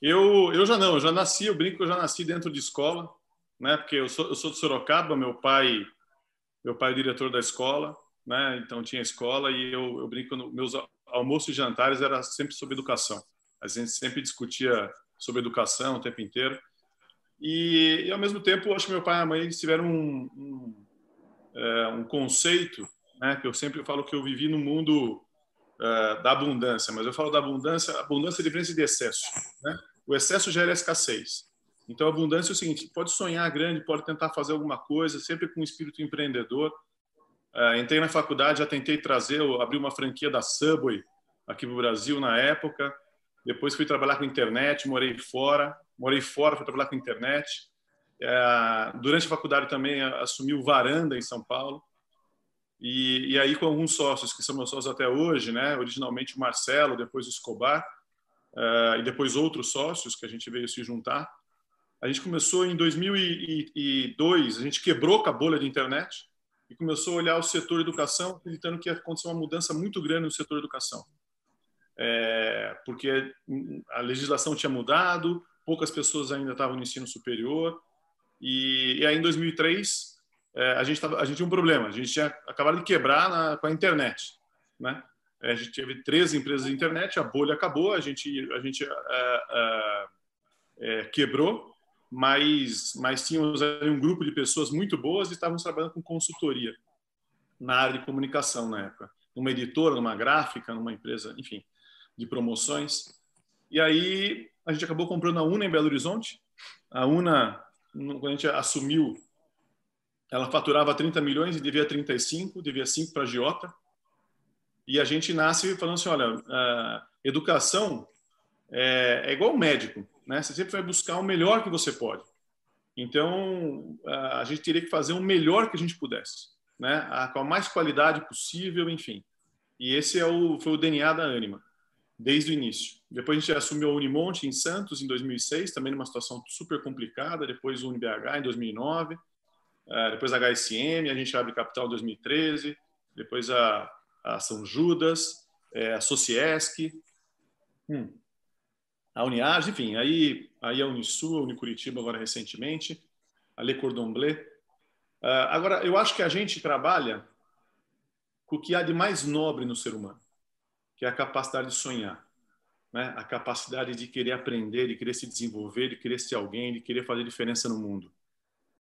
Eu, eu já não, eu já nasci, eu brinco eu já nasci dentro de escola, né? Porque eu sou, eu sou de Sorocaba, meu pai, meu pai é diretor da escola, né? Então tinha escola e eu, eu brinco, no, meus almoços e jantares era sempre sobre educação. A gente sempre discutia sobre educação o tempo inteiro. E, e ao mesmo tempo, acho que meu pai e a mãe tiveram um, um, é, um conceito, né? Que eu sempre falo que eu vivi no mundo uh, da abundância, mas eu falo da abundância, abundância é diferença de excesso. Né? O excesso gera escassez. Então, abundância é o seguinte: pode sonhar grande, pode tentar fazer alguma coisa, sempre com um espírito empreendedor. Uh, entrei na faculdade, já tentei trazer, abri uma franquia da Subway aqui no Brasil na época. Depois fui trabalhar com internet, morei fora, morei fora, fui trabalhar com internet. Uh, durante a faculdade também assumi o Varanda em São Paulo. E, e, aí com alguns sócios que são meus sócios até hoje, né? Originalmente o Marcelo, depois o Escobar uh, e depois outros sócios que a gente veio se juntar. A gente começou em 2002, a gente quebrou com a bolha de internet e começou a olhar o setor educação, acreditando que ia acontecer uma mudança muito grande no setor educação, é, porque a legislação tinha mudado, poucas pessoas ainda estavam no ensino superior e, e aí em 2003 é, a, gente tava, a gente tinha um problema. A gente tinha acabado de quebrar na, com a internet. Né? É, a gente teve três empresas de internet, a bolha acabou, a gente, a gente é, é, quebrou, mas, mas tínhamos um grupo de pessoas muito boas e estávamos trabalhando com consultoria na área de comunicação na época. Numa editora, numa gráfica, numa empresa, enfim, de promoções. E aí a gente acabou comprando a UNA em Belo Horizonte. A UNA, quando a gente assumiu ela faturava 30 milhões e devia 35, devia 5 para a Giota. E a gente nasce falando assim, olha, educação é, é igual médico, né? Você sempre vai buscar o melhor que você pode. Então, a gente teria que fazer o melhor que a gente pudesse, né? Com a mais qualidade possível, enfim. E esse é o, foi o DNA da Anima, desde o início. Depois a gente assumiu a Unimonte em Santos em 2006, também numa situação super complicada. Depois o UniBH em 2009 é, depois a HSM, a gente abre capital em 2013, depois a, a São Judas, é, a Sociesc, hum, a Uniage, enfim, aí, aí a Unisul, a Unicuritiba agora recentemente, a Le Cordon Bleu. Uh, agora, eu acho que a gente trabalha com o que há de mais nobre no ser humano, que é a capacidade de sonhar, né? a capacidade de querer aprender, de querer se desenvolver, de querer ser alguém, de querer fazer diferença no mundo.